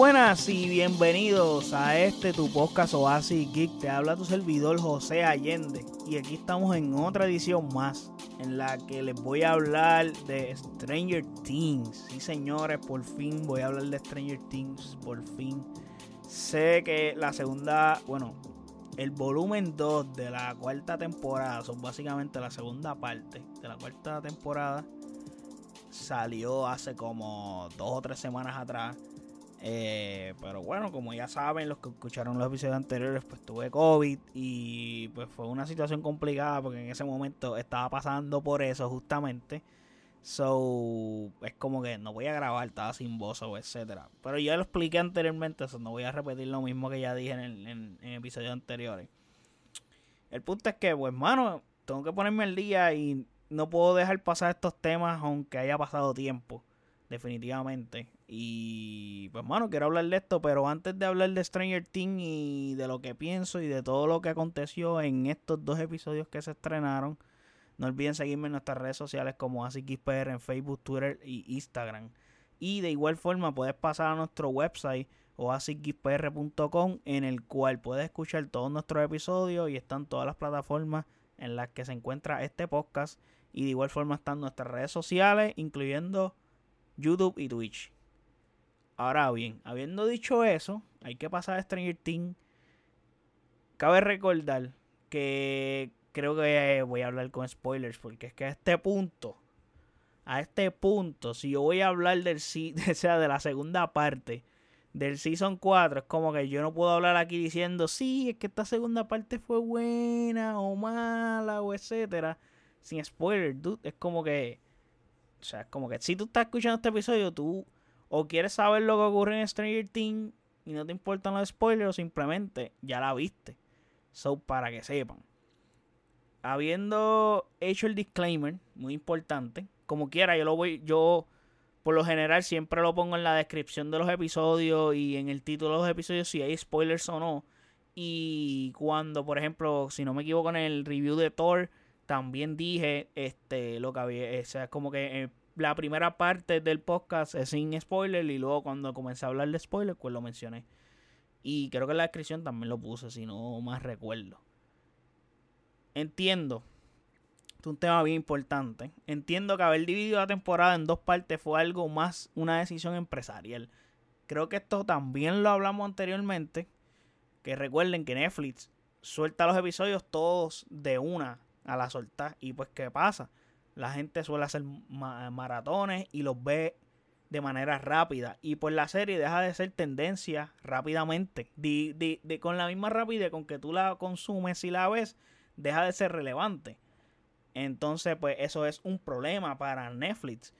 buenas y bienvenidos a este tu podcast Oasis Geek. Te habla tu servidor José Allende y aquí estamos en otra edición más en la que les voy a hablar de Stranger Things. Sí, señores, por fin voy a hablar de Stranger Things, por fin. Sé que la segunda, bueno, el volumen 2 de la cuarta temporada, son básicamente la segunda parte de la cuarta temporada, salió hace como dos o tres semanas atrás. Eh, pero bueno, como ya saben, los que escucharon los episodios anteriores, pues tuve COVID y pues fue una situación complicada porque en ese momento estaba pasando por eso justamente. So, es como que no voy a grabar, estaba sin voz o etcétera. Pero ya lo expliqué anteriormente, eso no voy a repetir lo mismo que ya dije en, en, en episodios anteriores. El punto es que, pues, mano, tengo que ponerme al día y no puedo dejar pasar estos temas aunque haya pasado tiempo definitivamente. Y pues, mano, quiero hablar de esto, pero antes de hablar de Stranger Things y de lo que pienso y de todo lo que aconteció en estos dos episodios que se estrenaron, no olviden seguirme en nuestras redes sociales como AsiXPR en Facebook, Twitter y Instagram. Y de igual forma puedes pasar a nuestro website o asixpr.com en el cual puedes escuchar todos nuestros episodios y están todas las plataformas en las que se encuentra este podcast. Y de igual forma están nuestras redes sociales, incluyendo YouTube y Twitch. Ahora bien, habiendo dicho eso, hay que pasar a Stranger Things. Cabe recordar que creo que voy a hablar con spoilers, porque es que a este punto, a este punto, si yo voy a hablar del sea, de la segunda parte del Season 4, es como que yo no puedo hablar aquí diciendo, sí, es que esta segunda parte fue buena o mala o etcétera, sin spoilers, dude. Es como que o sea, como que si tú estás escuchando este episodio, tú o quieres saber lo que ocurre en Stranger Things y no te importan los spoilers, simplemente ya la viste. So, para que sepan. Habiendo hecho el disclaimer, muy importante, como quiera, yo lo voy, yo por lo general siempre lo pongo en la descripción de los episodios y en el título de los episodios si hay spoilers o no. Y cuando, por ejemplo, si no me equivoco en el review de Thor, también dije este lo que había, o sea, como que eh, la primera parte del podcast es sin spoiler y luego cuando comencé a hablar de spoiler, pues lo mencioné. Y creo que en la descripción también lo puse, si no más recuerdo. Entiendo. Es un tema bien importante. Entiendo que haber dividido la temporada en dos partes fue algo más una decisión empresarial. Creo que esto también lo hablamos anteriormente. Que recuerden que Netflix suelta los episodios todos de una a la soltar. Y pues, ¿qué pasa? La gente suele hacer maratones y los ve de manera rápida. Y pues la serie deja de ser tendencia rápidamente. De, con la misma rapidez con que tú la consumes y la ves, deja de ser relevante. Entonces, pues eso es un problema para Netflix.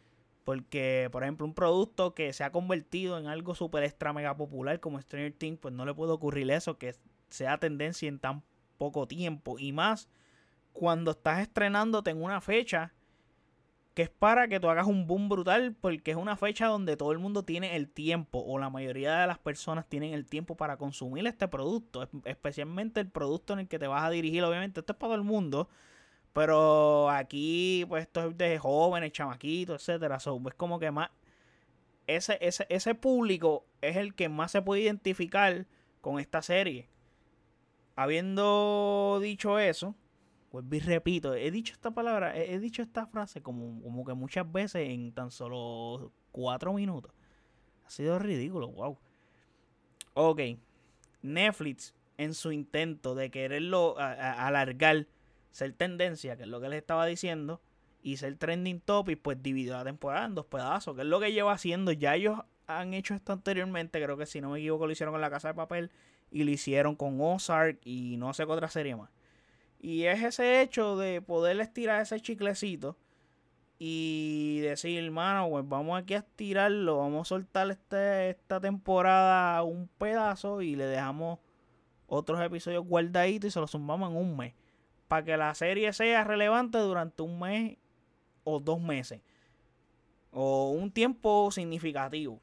Porque, por ejemplo, un producto que se ha convertido en algo súper extra mega popular como Stranger Things, pues no le puede ocurrir eso, que sea tendencia en tan poco tiempo. Y más cuando estás estrenándote en una fecha que es para que tú hagas un boom brutal porque es una fecha donde todo el mundo tiene el tiempo o la mayoría de las personas tienen el tiempo para consumir este producto, especialmente el producto en el que te vas a dirigir, obviamente esto es para todo el mundo, pero aquí pues esto es de jóvenes, chamaquitos, etcétera, es como que más ese, ese, ese público es el que más se puede identificar con esta serie. Habiendo dicho eso, pues y repito, he dicho esta palabra, he, dicho esta frase como, como que muchas veces en tan solo cuatro minutos. Ha sido ridículo, wow. Ok, Netflix en su intento de quererlo alargar, ser tendencia, que es lo que les estaba diciendo, y ser trending topic, pues dividió la temporada en dos pedazos, que es lo que lleva haciendo. Ya ellos han hecho esto anteriormente, creo que si no me equivoco lo hicieron con La Casa de Papel y lo hicieron con Ozark y no sé qué otra serie más. Y es ese hecho de poder estirar ese chiclecito y decir, hermano, pues vamos aquí a estirarlo, vamos a soltar este, esta temporada un pedazo y le dejamos otros episodios guardaditos y se los sumamos en un mes. Para que la serie sea relevante durante un mes o dos meses. O un tiempo significativo.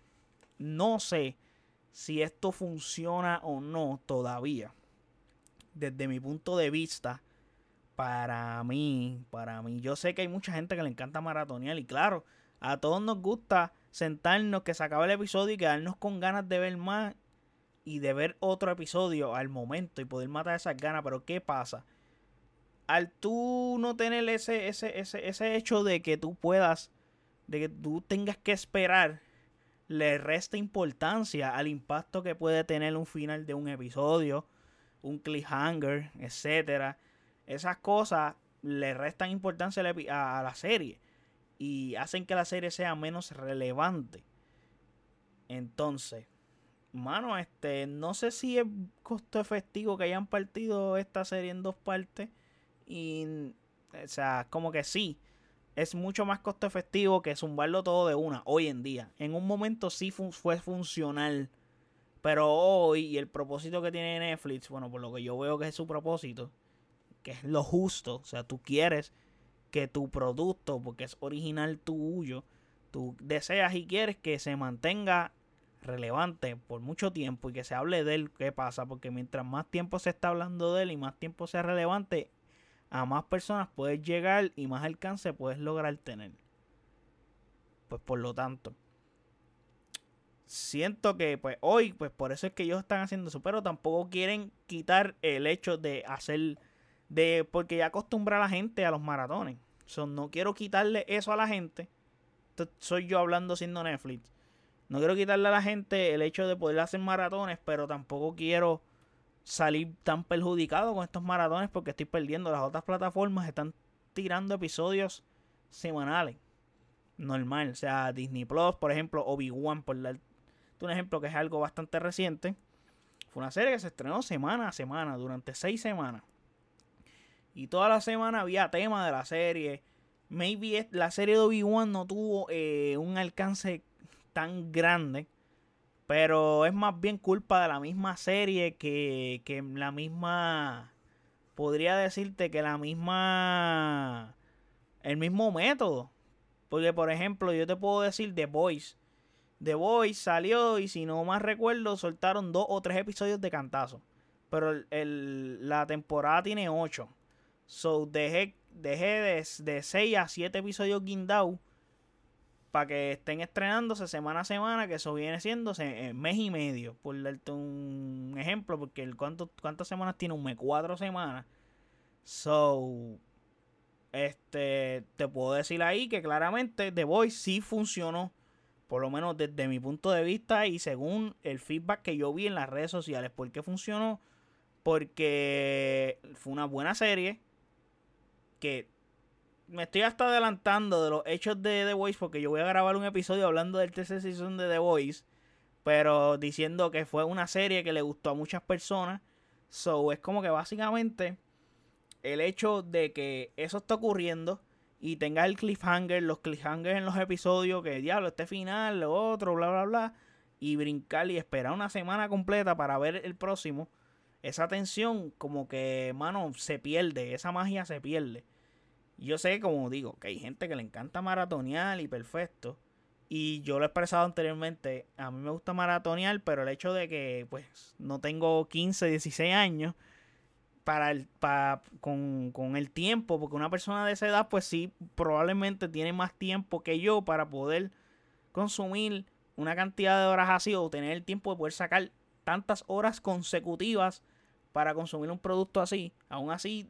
No sé si esto funciona o no todavía. Desde mi punto de vista, para mí, para mí, yo sé que hay mucha gente que le encanta maratonear y claro, a todos nos gusta sentarnos, que se acabe el episodio y quedarnos con ganas de ver más y de ver otro episodio al momento y poder matar esas ganas. Pero ¿qué pasa? Al tú no tener ese, ese, ese, ese hecho de que tú puedas, de que tú tengas que esperar, le resta importancia al impacto que puede tener un final de un episodio, un cliffhanger, etcétera. Esas cosas le restan importancia a la serie y hacen que la serie sea menos relevante. Entonces, mano, este, no sé si es costo efectivo que hayan partido esta serie en dos partes. Y, o sea, como que sí, es mucho más costo efectivo que zumbarlo todo de una hoy en día. En un momento sí fue funcional. Pero hoy, y el propósito que tiene Netflix, bueno, por lo que yo veo que es su propósito, que es lo justo, o sea, tú quieres que tu producto, porque es original tuyo, tú deseas y quieres que se mantenga relevante por mucho tiempo y que se hable de él, ¿qué pasa? Porque mientras más tiempo se está hablando de él y más tiempo sea relevante, a más personas puedes llegar y más alcance puedes lograr tener. Pues por lo tanto, siento que pues hoy, pues por eso es que ellos están haciendo eso, pero tampoco quieren quitar el hecho de hacer, de, porque ya acostumbra a la gente a los maratones. So, no quiero quitarle eso a la gente. soy yo hablando siendo Netflix. No quiero quitarle a la gente el hecho de poder hacer maratones, pero tampoco quiero salir tan perjudicado con estos maratones porque estoy perdiendo. Las otras plataformas están tirando episodios semanales. Normal. O sea, Disney Plus, por ejemplo, Obi-Wan, por dar un ejemplo que es algo bastante reciente. Fue una serie que se estrenó semana a semana, durante seis semanas. Y toda la semana había tema de la serie. Maybe la serie de Obi-Wan no tuvo eh, un alcance tan grande. Pero es más bien culpa de la misma serie que, que la misma... Podría decirte que la misma... El mismo método. Porque, por ejemplo, yo te puedo decir The Voice. The Voice salió y si no más recuerdo, soltaron dos o tres episodios de cantazo. Pero el, la temporada tiene ocho. So dejé, dejé de, 6 a 7 episodios guindados para que estén estrenándose semana a semana, que eso viene siendo mes y medio, por darte un ejemplo, porque el cuánto, cuántas semanas tiene un mes, cuatro semanas. So, este, te puedo decir ahí que claramente The Voice sí funcionó, por lo menos desde mi punto de vista y según el feedback que yo vi en las redes sociales. ¿Por qué funcionó? Porque fue una buena serie que me estoy hasta adelantando de los hechos de The Voice porque yo voy a grabar un episodio hablando del tercer season de The Voice, pero diciendo que fue una serie que le gustó a muchas personas. So es como que básicamente el hecho de que eso está ocurriendo y tenga el cliffhanger, los cliffhangers en los episodios, que diablo, este final, lo otro, bla, bla, bla, y brincar y esperar una semana completa para ver el próximo, esa tensión como que, mano, se pierde, esa magia se pierde. Yo sé, como digo, que hay gente que le encanta maratonear y perfecto. Y yo lo he expresado anteriormente, a mí me gusta maratonear, pero el hecho de que pues no tengo 15, 16 años para el, para, con, con el tiempo, porque una persona de esa edad pues sí probablemente tiene más tiempo que yo para poder consumir una cantidad de horas así o tener el tiempo de poder sacar tantas horas consecutivas para consumir un producto así. Aún así,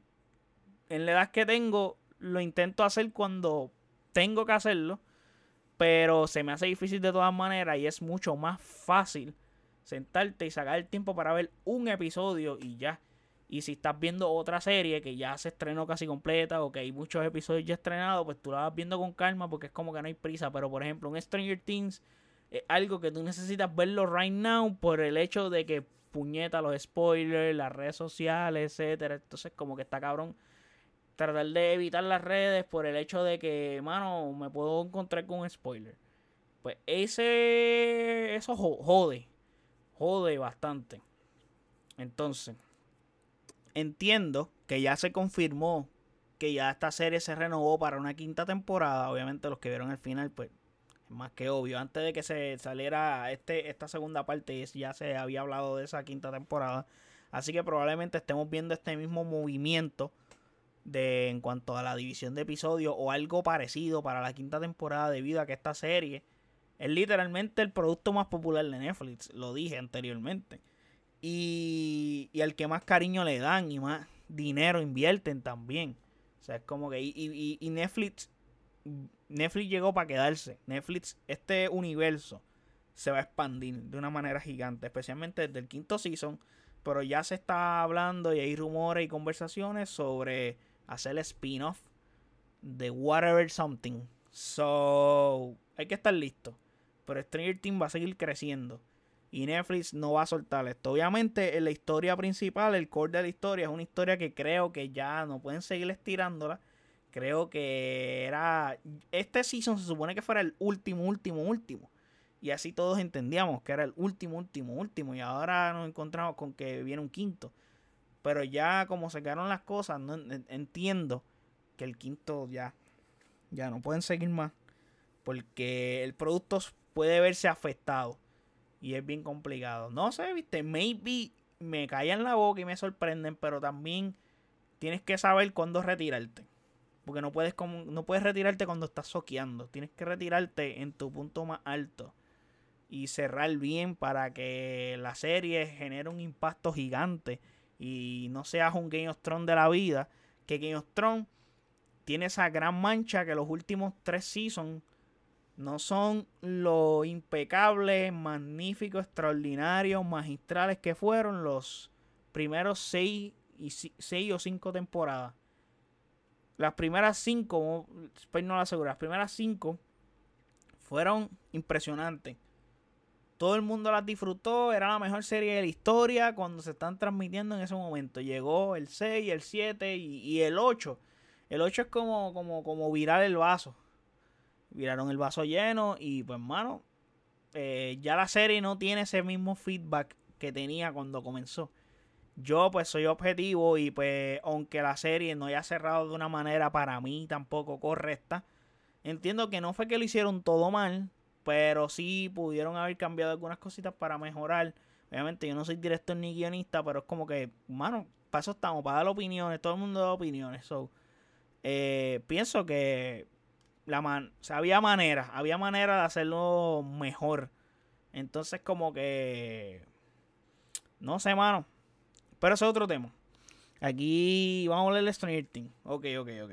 en la edad que tengo, lo intento hacer cuando tengo que hacerlo, pero se me hace difícil de todas maneras y es mucho más fácil sentarte y sacar el tiempo para ver un episodio y ya. Y si estás viendo otra serie que ya se estrenó casi completa o que hay muchos episodios ya estrenados, pues tú la vas viendo con calma porque es como que no hay prisa. Pero por ejemplo, un Stranger Things es algo que tú necesitas verlo right now por el hecho de que puñeta los spoilers, las redes sociales, etcétera. Entonces como que está cabrón tratar de evitar las redes por el hecho de que, mano, me puedo encontrar con un spoiler. Pues ese. Eso jode. Jode bastante. Entonces, entiendo que ya se confirmó que ya esta serie se renovó para una quinta temporada. Obviamente, los que vieron el final, pues es más que obvio. Antes de que se saliera este, esta segunda parte, ya se había hablado de esa quinta temporada. Así que probablemente estemos viendo este mismo movimiento de en cuanto a la división de episodios o algo parecido para la quinta temporada debido a que esta serie Es literalmente el producto más popular de Netflix, lo dije anteriormente. Y, y al que más cariño le dan y más dinero invierten también. O sea, es como que. Y, y, Netflix. Netflix llegó para quedarse. Netflix, este universo se va a expandir de una manera gigante, especialmente desde el quinto season. Pero ya se está hablando y hay rumores y conversaciones sobre hacer spin-off de Whatever Something. So, hay que estar listo. Pero Stranger Things va a seguir creciendo. Y Netflix no va a soltar esto. Obviamente, en la historia principal, el core de la historia, es una historia que creo que ya no pueden seguir estirándola. Creo que era. Este season se supone que fuera el último, último, último. Y así todos entendíamos que era el último, último, último. Y ahora nos encontramos con que viene un quinto. Pero ya como se quedaron las cosas, no entiendo que el quinto ya, ya no pueden seguir más. Porque el producto puede verse afectado. Y es bien complicado. No sé, viste, maybe me callan la boca y me sorprenden, pero también tienes que saber cuándo retirarte. Porque no puedes, no puedes retirarte cuando estás soqueando. Tienes que retirarte en tu punto más alto y cerrar bien para que la serie genere un impacto gigante y no seas un Game of Thrones de la vida. Que Game of Thrones tiene esa gran mancha que los últimos tres seasons no son lo impecables, magníficos, extraordinarios, magistrales que fueron los primeros seis, y seis o cinco temporadas. Las primeras cinco, no lo aseguro, las primeras cinco fueron impresionantes. Todo el mundo las disfrutó, era la mejor serie de la historia cuando se están transmitiendo en ese momento. Llegó el 6, el 7 y, el 8. El 8 es como, como, como virar el vaso. Viraron el vaso lleno y pues mano, eh, ya la serie no tiene ese mismo feedback que tenía cuando comenzó. Yo pues soy objetivo y pues aunque la serie no haya cerrado de una manera para mí tampoco correcta, entiendo que no fue que lo hicieron todo mal, pero sí pudieron haber cambiado algunas cositas para mejorar. Obviamente yo no soy director ni guionista, pero es como que, mano, para eso estamos, para dar opiniones, todo el mundo da opiniones. So, eh, pienso que la man había manera, había manera de hacerlo mejor. Entonces como que, no sé, mano. Pero eso es otro tema. Aquí vamos a leer el Stranger Things. Ok, ok, ok.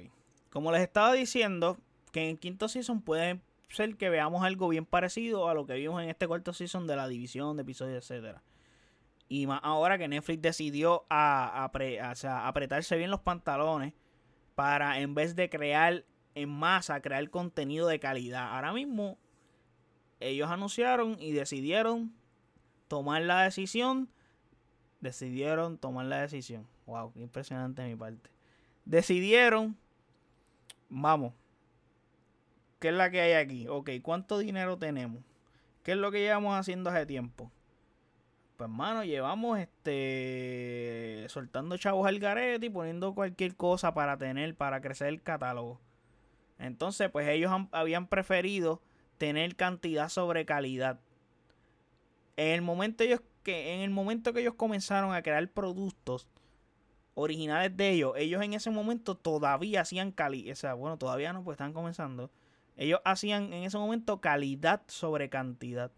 Como les estaba diciendo, que en el quinto season puede ser que veamos algo bien parecido a lo que vimos en este cuarto season de la división de episodios, etcétera. Y más ahora que Netflix decidió a, apretarse bien los pantalones para en vez de crear en masa, crear contenido de calidad. Ahora mismo ellos anunciaron y decidieron tomar la decisión. Decidieron tomar la decisión. Wow, qué impresionante de mi parte. Decidieron, vamos, ¿Qué es la que hay aquí? Ok, ¿cuánto dinero tenemos? ¿Qué es lo que llevamos haciendo hace tiempo? Pues hermano, llevamos este soltando chavos al garete y poniendo cualquier cosa para tener, para crecer el catálogo. Entonces, pues ellos habían preferido tener cantidad sobre calidad. En el momento ellos que en el momento que ellos comenzaron a crear productos originales de ellos, ellos en ese momento todavía hacían calidad, o sea, bueno, todavía no, pues están comenzando ellos hacían en ese momento calidad sobre cantidad.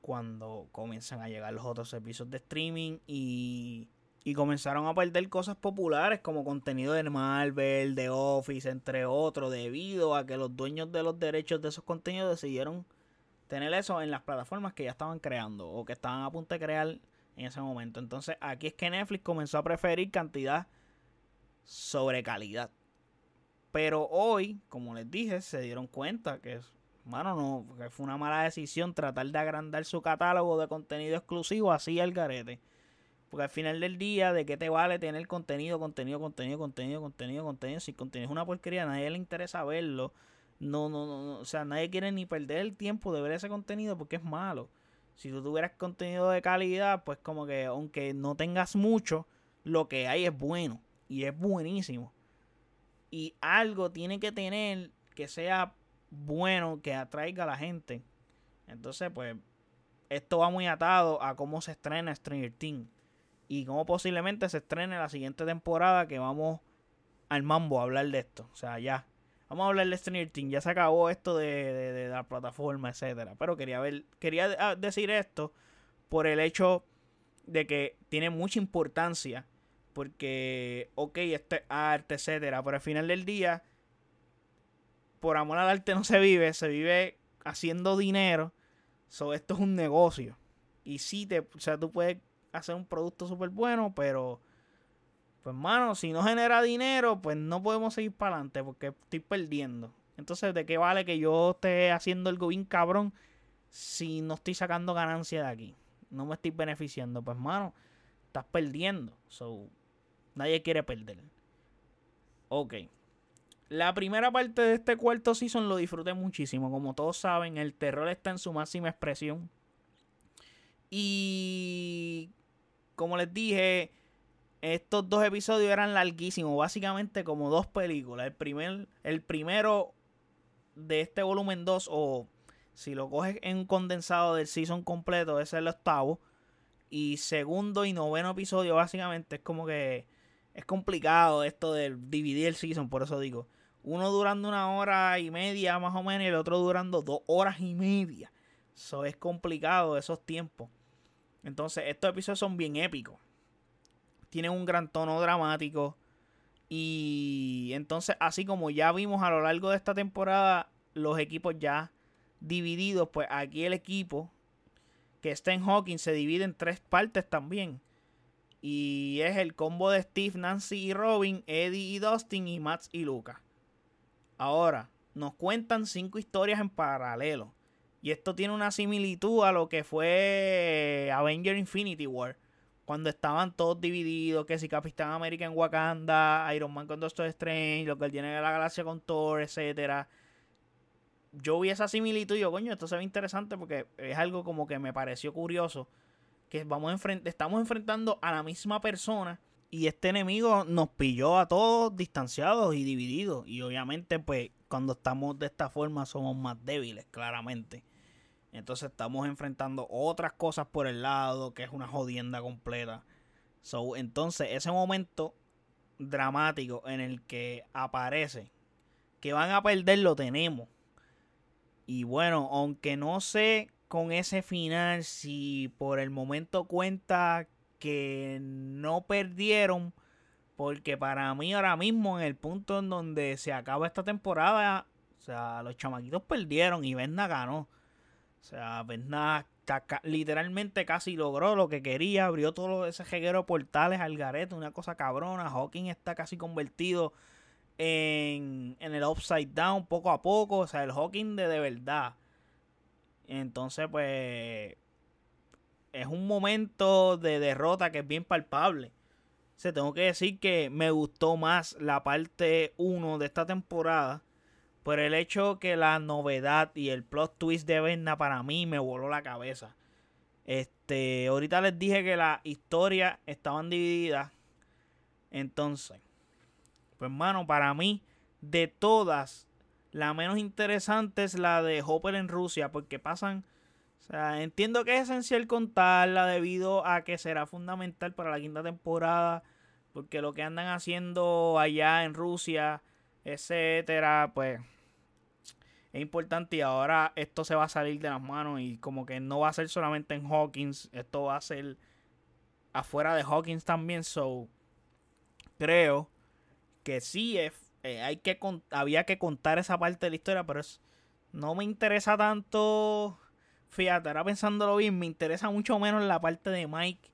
Cuando comienzan a llegar los otros servicios de streaming y, y comenzaron a perder cosas populares como contenido de Marvel, de Office, entre otros, debido a que los dueños de los derechos de esos contenidos decidieron tener eso en las plataformas que ya estaban creando o que estaban a punto de crear en ese momento. Entonces aquí es que Netflix comenzó a preferir cantidad sobre calidad. Pero hoy, como les dije, se dieron cuenta que, mano, no, que fue una mala decisión tratar de agrandar su catálogo de contenido exclusivo así al garete. Porque al final del día, ¿de qué te vale tener contenido, contenido, contenido, contenido, contenido, contenido? Si contenido es una porquería, a nadie le interesa verlo. No, no, no, o sea, nadie quiere ni perder el tiempo de ver ese contenido porque es malo. Si tú tuvieras contenido de calidad, pues como que aunque no tengas mucho, lo que hay es bueno y es buenísimo y algo tiene que tener que sea bueno, que atraiga a la gente. Entonces, pues, esto va muy atado a cómo se estrena Stranger Things y cómo posiblemente se estrene la siguiente temporada que vamos al mambo a hablar de esto. O sea, ya. Vamos a hablar de Stranger Things. Ya se acabó esto de, la plataforma, etcétera. Pero quería ver, quería ah, decir esto por el hecho de que tiene mucha importancia. Porque, ok, esto es arte, etcétera. Pero al final del día, por amor al arte no se vive, se vive haciendo dinero. So, esto es un negocio. Y sí, te, o sea, tú puedes hacer un producto súper bueno, pero pues mano, si no genera dinero, pues no podemos seguir para adelante porque estoy perdiendo. Entonces, ¿de qué vale que yo esté haciendo algo bien cabrón si no estoy sacando ganancia de aquí? No me estoy beneficiando. Pues mano, estás perdiendo. So, nadie quiere perder. Ok. La primera parte de este cuarto season lo disfruté muchísimo. Como todos saben, el terror está en su máxima expresión. Y como les dije, estos dos episodios eran larguísimos, básicamente como dos películas. El, primer, el primero de este volumen 2, o si lo coges en un condensado del season completo, ese es el octavo. Y segundo y noveno episodio, básicamente, es como que es complicado esto de dividir el season, por eso digo. Uno durando una hora y media más o menos y el otro durando dos horas y media. Eso es complicado esos tiempos. Entonces, estos episodios son bien épicos tienen un gran tono dramático. Y entonces, así como ya vimos a lo largo de esta temporada, los equipos ya divididos, pues aquí el equipo que está en Hawking se divide en tres partes también. Y es el combo de Steve, Nancy y Robin, Eddie y Dustin y Max y Luca. Ahora, nos cuentan cinco historias en paralelo. Y esto tiene una similitud a lo que fue Avenger Infinity War cuando estaban todos divididos, que si Capitán América en Wakanda, Iron Man con Doctor Strange, lo él tiene en la galaxia con Thor, etcétera. Yo vi esa similitud y yo, coño, esto se ve interesante porque es algo como que me pareció curioso. Que vamos estamos enfrentando a la misma persona y este enemigo nos pilló a todos distanciados y divididos. Y obviamente, pues, cuando estamos de esta forma somos más débiles, claramente. Entonces estamos enfrentando otras cosas por el lado, que es una jodienda completa. So, entonces, ese momento dramático en el que aparece que van a perder lo tenemos. Y bueno, aunque no sé con ese final si por el momento cuenta que no perdieron, porque para mí ahora mismo en el punto en donde se acaba esta temporada, o sea, los chamaquitos perdieron y Venna ganó. O sea, Bernard literalmente casi logró lo que quería, abrió todo ese jeguero de portales al garete, una cosa cabrona. Hawking está casi convertido en, en, el upside down poco a poco, o sea, el Hawking de, de verdad. Entonces, pues, es un momento de derrota que es bien palpable. O sea, tengo que decir que me gustó más la parte 1 de esta temporada por el hecho que la novedad y el plot twist de Verna para mí me voló la cabeza. Este, ahorita les dije que las historias estaban divididas. Entonces, pues hermano, para mí, de todas, la menos interesante es la de Hopper en Rusia, porque pasan. O sea, entiendo que es esencial contarla debido a que será fundamental para la quinta temporada, porque lo que andan haciendo allá en Rusia, etcétera, pues es importante y ahora esto se va a salir de las manos y como que no va a ser solamente en Hawkins, esto va a ser afuera de Hawkins también, so creo que sí es, eh, hay que había que contar esa parte de la historia, pero es, no me interesa tanto, fíjate, ahora pensándolo bien, me interesa mucho menos la parte de Mike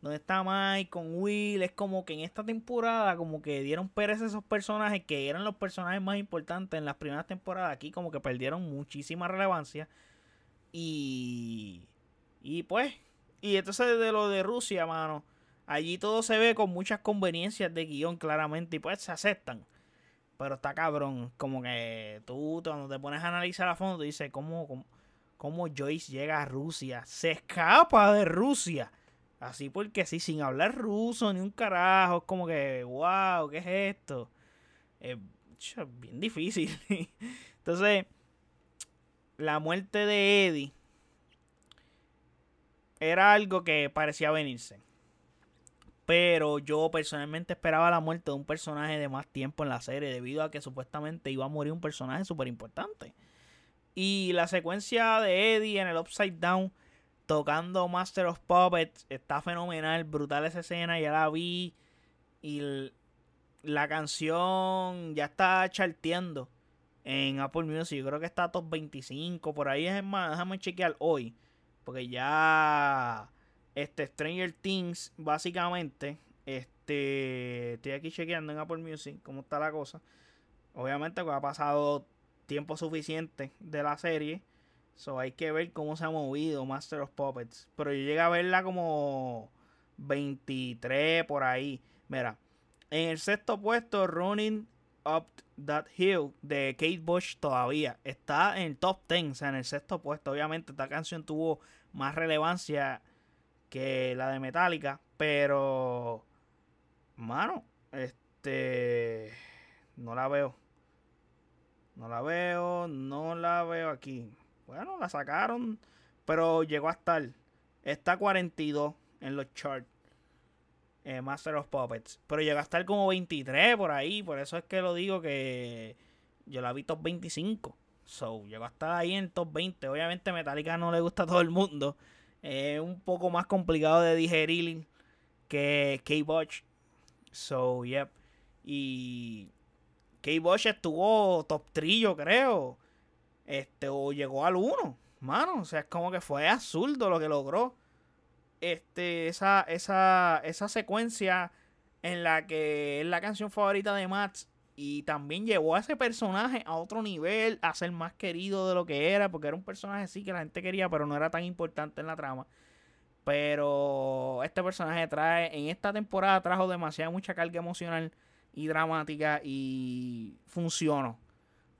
donde está Mike con Will, es como que en esta temporada como que dieron pereza a esos personajes que eran los personajes más importantes en las primeras temporadas, aquí como que perdieron muchísima relevancia. Y y pues y entonces de lo de Rusia, mano, allí todo se ve con muchas conveniencias de guion claramente y pues se aceptan. Pero está cabrón, como que tú cuando te pones a analizar a fondo, dices cómo, cómo, cómo Joyce llega a Rusia, se escapa de Rusia Así porque sí, sin hablar ruso ni un carajo. Es como que, wow, ¿qué es esto? Es bien difícil. Entonces, la muerte de Eddie era algo que parecía venirse. Pero yo personalmente esperaba la muerte de un personaje de más tiempo en la serie, debido a que supuestamente iba a morir un personaje súper importante. Y la secuencia de Eddie en el Upside Down tocando Master of Puppets está fenomenal, brutal esa escena, ya la vi. Y la canción ya está charteando en Apple Music. Yo creo que está top 25. Por ahí es más, déjame chequear hoy. Porque ya este Stranger Things, básicamente, este estoy aquí chequeando en Apple Music cómo está la cosa. Obviamente que ha pasado tiempo suficiente de la serie. So hay que ver cómo se ha movido Master of Puppets. Pero yo llegué a verla como 23 por ahí. Mira, en el sexto puesto, Running Up That Hill de Kate Bush todavía está en el top 10, o sea, en el sexto puesto. Obviamente, esta canción tuvo más relevancia que la de Metallica, pero, mano, este, no la veo. No la veo, no la veo aquí. Bueno, la sacaron, pero llegó a estar. Está 42 en los charts. Eh, Master of Puppets. Pero llegó a estar como 23 por ahí. Por eso es que lo digo que yo la vi top 25. So, llegó a estar ahí en top 20. Obviamente Metallica no le gusta a todo el mundo. Es un poco más complicado de digerir que K-Botch. So, yep. Y K-Botch estuvo top trillo, creo. Este, o llegó al 1. Mano, o sea, es como que fue absurdo lo que logró este, esa, esa, esa secuencia en la que es la canción favorita de Max y también llevó a ese personaje a otro nivel, a ser más querido de lo que era, porque era un personaje sí que la gente quería, pero no era tan importante en la trama. Pero este personaje trae, en esta temporada trajo demasiada mucha carga emocional y dramática y funcionó.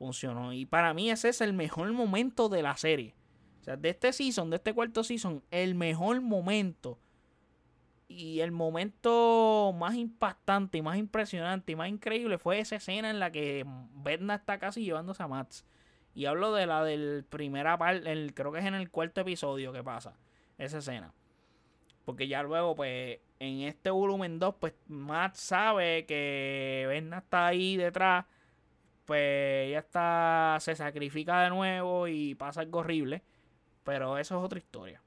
Funcionó. Y para mí ese es el mejor momento de la serie. O sea, de este season, de este cuarto season, el mejor momento y el momento más impactante y más impresionante y más increíble fue esa escena en la que Bedna está casi llevándose a Mats. Y hablo de la del primera parte, creo que es en el cuarto episodio que pasa esa escena. Porque ya luego, pues, en este volumen 2, pues Matt sabe que Bedna está ahí detrás. Pues ella está, se sacrifica de nuevo y pasa algo horrible. Pero eso es otra historia.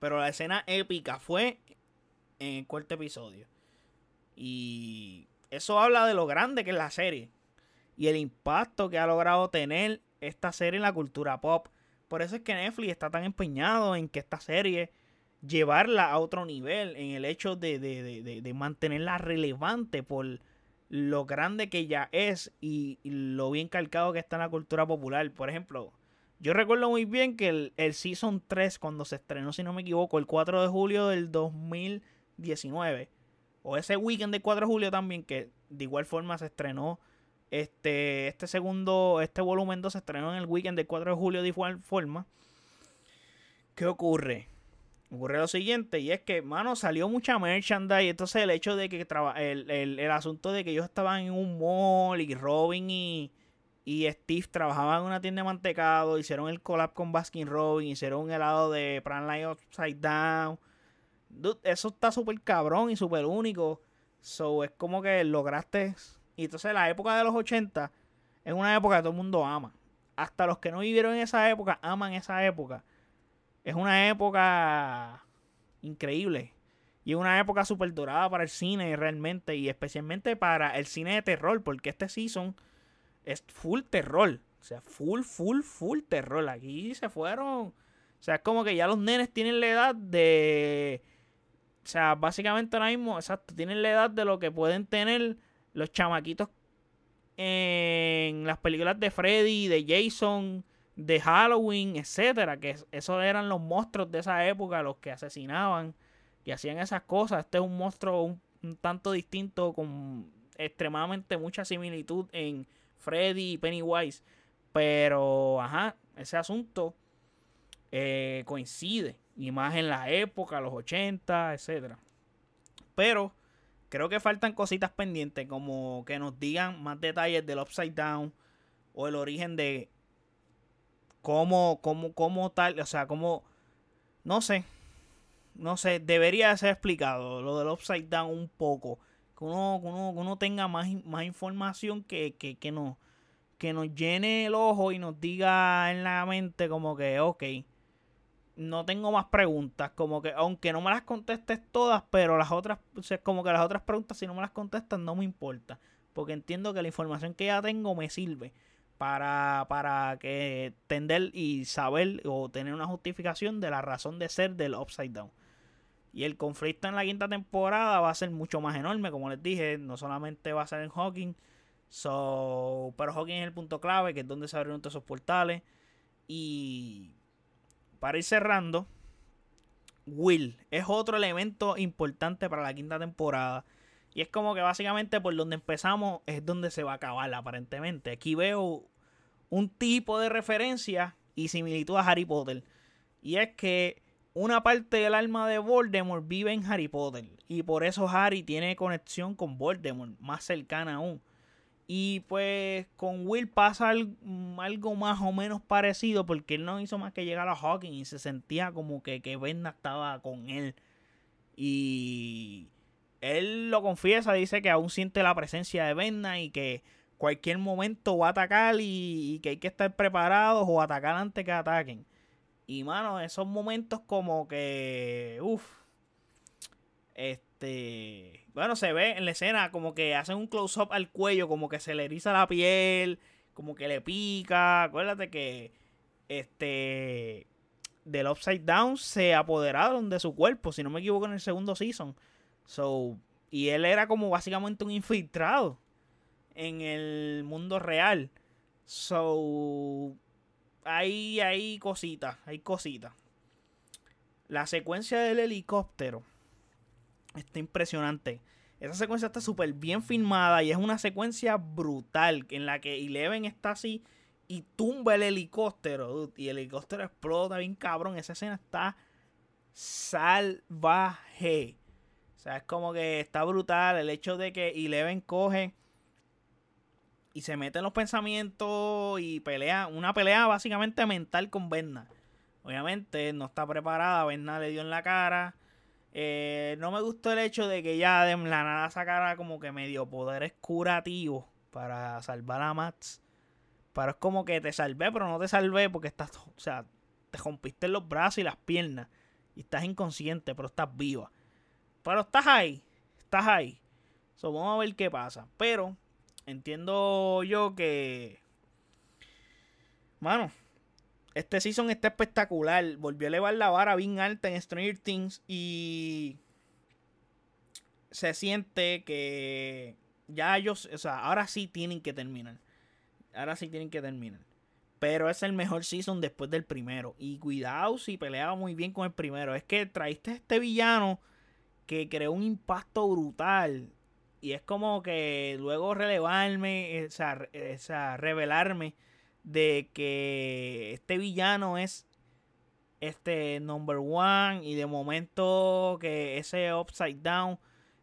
Pero la escena épica fue en el cuarto episodio. Y eso habla de lo grande que es la serie. Y el impacto que ha logrado tener esta serie en la cultura pop. Por eso es que Netflix está tan empeñado en que esta serie llevarla a otro nivel. En el hecho de, de mantenerla relevante por lo grande que ya es y lo bien calcado que está en la cultura popular. Por ejemplo, yo recuerdo muy bien que el, el, Season 3, cuando se estrenó, si no me equivoco, el 4 de julio del 2019, o ese weekend del 4 de julio también, que de igual forma se estrenó este, este segundo, este volumen 2 se estrenó en el weekend del 4 de julio de igual forma. ¿Qué ocurre? Ocurre lo siguiente, y es que, mano, salió mucha merchandise. Entonces, el hecho de que el, el, el asunto de que ellos estaban en un mall y Robin y, y Steve trabajaba en una tienda de mantecado, hicieron el collab con Baskin Robbins, hicieron un helado de Pran Light Upside Down. eso está súper cabrón y súper único. So, es como que lograste. Y entonces la época de los 80 es una época que todo el mundo ama. Hasta los que no vivieron en esa época aman esa época. Es una época increíble. Y es una época súper dorada para el cine realmente. Y especialmente para el cine de terror. Porque este season es full terror. O sea, full, full, full terror. Aquí se fueron. O sea, es como que ya los nenes tienen la edad de. O sea, básicamente ahora mismo, exacto, tienen la edad de lo que pueden tener los chamaquitos en las películas de Freddy, de Jason, de Halloween, etcétera. Que esos eran los monstruos de esa época, los que asesinaban y hacían esas cosas. Este es un monstruo un tanto distinto, con extremadamente mucha similitud en Freddy y Pennywise. Pero, ajá, ese asunto eh, coincide. Y más en la época, los 80, etc. Pero creo que faltan cositas pendientes, como que nos digan más detalles del Upside Down o el origen de cómo, cómo, cómo tal, o sea, cómo, no sé, no sé, debería ser explicado lo del upside down un poco. Que uno, uno, uno tenga más, más información que, que, que, no, que nos llene el ojo y nos diga en la mente como que, ok, no tengo más preguntas. Como que, aunque no me las contestes todas, pero las otras, como que las otras preguntas, si no me las contestas, no me importa. Porque entiendo que la información que ya tengo me sirve para, para que entender y saber o tener una justificación de la razón de ser del Upside Down. Y el conflicto en la quinta temporada va a ser mucho más enorme, como les dije, no solamente va a ser en Hawking, so, pero Hawking es el punto clave, que es donde se abren todos esos portales. Y para ir cerrando, Will es otro elemento importante para la quinta temporada. Y es como que básicamente por donde empezamos es donde se va a acabar aparentemente. Aquí veo un tipo de referencia y similitud a Harry Potter. Y es que una parte del alma de Voldemort vive en Harry Potter. Y por eso Harry tiene conexión con Voldemort, más cercana aún. Y pues con Will pasa mm, algo más o menos parecido porque él no hizo más que llegar a Hawking y se sentía como que, que estaba con él. Y él lo confiesa, dice que aún siente la presencia de Venna y que cualquier momento va a atacar y, que hay que estar preparados o atacar antes que ataquen. Y mano, esos momentos como que... Uff. Este bueno, se ve en la escena como que hacen un close-up al cuello, como que se le eriza la piel, como que le pica. Acuérdate que este del Upside Down se apoderaron de su cuerpo, si no me equivoco, en el segundo season. So, y él era como básicamente un infiltrado en el mundo real. So, hay, hay cositas, hay cositas. La secuencia del helicóptero Está impresionante. Esa secuencia está súper bien filmada y es una secuencia brutal en la que Eleven está así y tumba el helicóptero. Y el helicóptero explota bien cabrón. Esa escena está salvaje. Sea, es como que está brutal el hecho de que Eleven coge y se mete en los pensamientos y pelea. Una pelea básicamente mental con Berna. Obviamente no está preparada. Berna le dio en la cara eh, no me gustó el hecho de que ya de la nada sacara como que medio poderes curativos para salvar a Max. Pero es como que te salvé, pero no te salvé porque estás, o sea, te rompiste los brazos y las piernas. Y estás inconsciente, pero estás viva. Pero estás ahí, estás ahí. So, vamos a ver qué pasa. Pero entiendo yo que... Mano, este season está espectacular. Volvió a elevar la vara bien alta en Stranger Things. Y se siente que ya ellos, o sea, ahora sí tienen que terminar. Ahora sí tienen que terminar. Pero es el mejor season después del primero. Y cuidado si peleaba muy bien con el primero. Es que traíste este villano que creó un impacto brutal. Y es como que luego relevarme, o sea revelarme de que este villano es este number one y de momento que ese upside down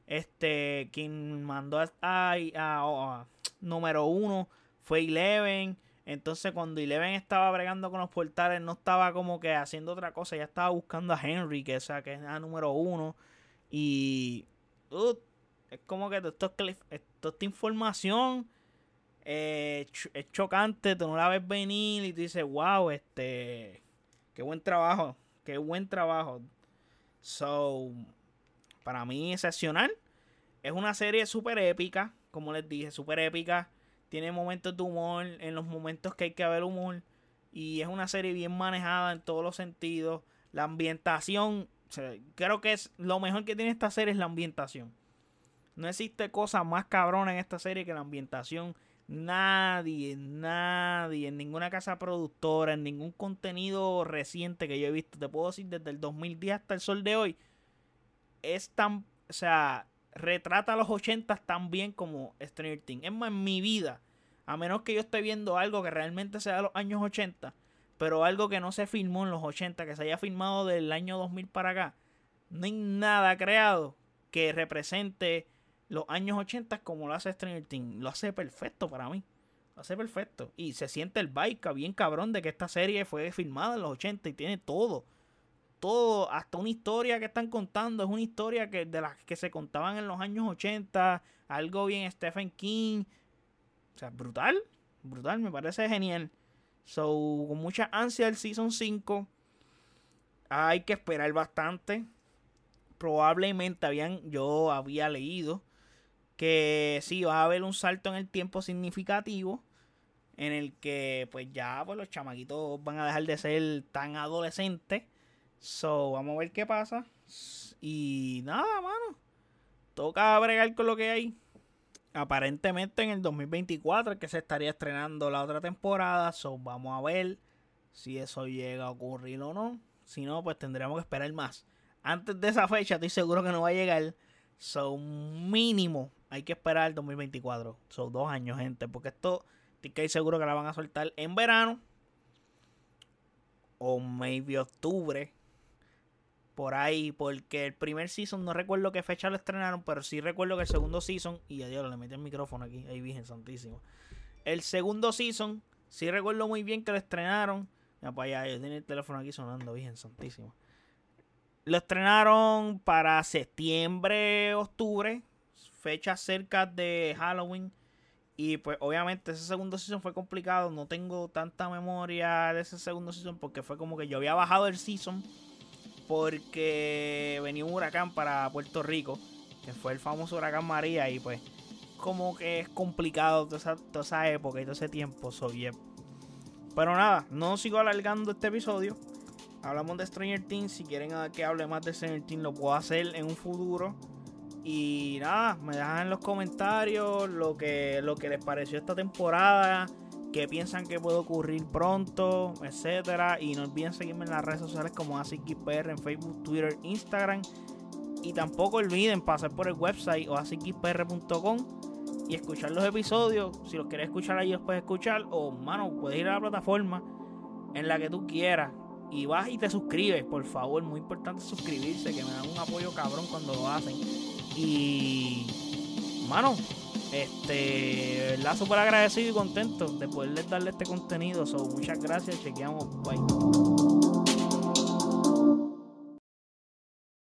este quien mandó a, a, número uno fue Eleven entonces cuando Eleven estaba bregando con los portales no estaba como que haciendo otra cosa ya estaba buscando a Henry que, sea, que es a número uno y uh, es como que esto, esto, esta información eh, es chocante, tú no la ves venir y tú dices, wow, este, qué buen trabajo, qué buen trabajo. So, para mí, excepcional. Es una serie súper épica, como les dije, súper épica. Tiene momentos de humor, en los momentos que hay que haber humor. Y es una serie bien manejada en todos los sentidos. La ambientación, creo que es lo mejor que tiene esta serie es la ambientación. No existe cosa más cabrona en esta serie que la ambientación Nadie, nadie, en ninguna casa productora, en ningún contenido reciente que yo he visto, te puedo decir desde el 2010 hasta el sol de hoy, es tan, o sea, retrata a los 80 tan bien como Stranger Things. Es más, en mi vida, a menos que yo esté viendo algo que realmente sea de los años 80, pero algo que no se filmó en los 80, que se haya filmado del año 2000 para acá, no hay nada creado que represente los años 80 como lo hace Stranger Things. Lo hace perfecto para mí. Lo hace perfecto. Y se siente el vibe bien cabrón de que esta serie fue filmada en los 80 y tiene todo. todo, hasta una historia que están contando, es una historia que de las que se contaban en los años 80, algo bien Stephen King. O sea, brutal, brutal, me parece genial. So, con mucha ansia el Season 5. Hay que esperar bastante. Probablemente habían, yo había leído que sí va a haber un salto en el tiempo significativo en el que pues ya pues los chamaquitos van a dejar de ser tan adolescentes. So, vamos a ver qué pasa. Y nada, mano. Toca bregar con lo que hay. Aparentemente en el 2024 que se estaría estrenando la otra temporada. So, vamos a ver si eso llega a ocurrir o no. Si no, pues tendríamos que esperar más. Antes de esa fecha estoy seguro que no va a llegar. So, mínimo hay que esperar el 2024. Son dos años, gente. Porque esto Estoy seguro que la van a soltar en verano. O maybe octubre. Por ahí. Porque el primer season, no recuerdo qué fecha lo estrenaron. Pero sí recuerdo que el segundo season. Y adiós, le metí el micrófono aquí. Ahí, Virgen Santísimo. El segundo season. Sí recuerdo muy bien que lo estrenaron. Mira para allá. Yo tenía el teléfono aquí sonando. Virgen Santísimo. Lo estrenaron para septiembre, octubre. Fecha cerca de Halloween y pues obviamente ese segundo season fue complicado. No tengo tanta memoria de ese segundo season porque fue como que yo había bajado el season porque venía un huracán para Puerto Rico, que fue el famoso huracán María y pues como que es complicado toda esa, toda esa época y todo ese tiempo. So, Pero nada, no sigo alargando este episodio. Hablamos de Stranger Things. Si quieren que hable más de Stranger Things, lo puedo hacer en un futuro. Y nada, me dejan en los comentarios lo que, lo que les pareció esta temporada, qué piensan que puede ocurrir pronto, etcétera. Y no olviden seguirme en las redes sociales como AsiKPR en Facebook, Twitter, Instagram. Y tampoco olviden pasar por el website o asicpr.com y escuchar los episodios. Si los quieres escuchar ahí, los puedes escuchar. O, mano, puedes ir a la plataforma en la que tú quieras. Y vas y te suscribes, por favor. Muy importante suscribirse, que me dan un apoyo cabrón cuando lo hacen. Y, mano, este, la súper agradecido y contento de poderles darle este contenido. So, muchas gracias, chequeamos, bye.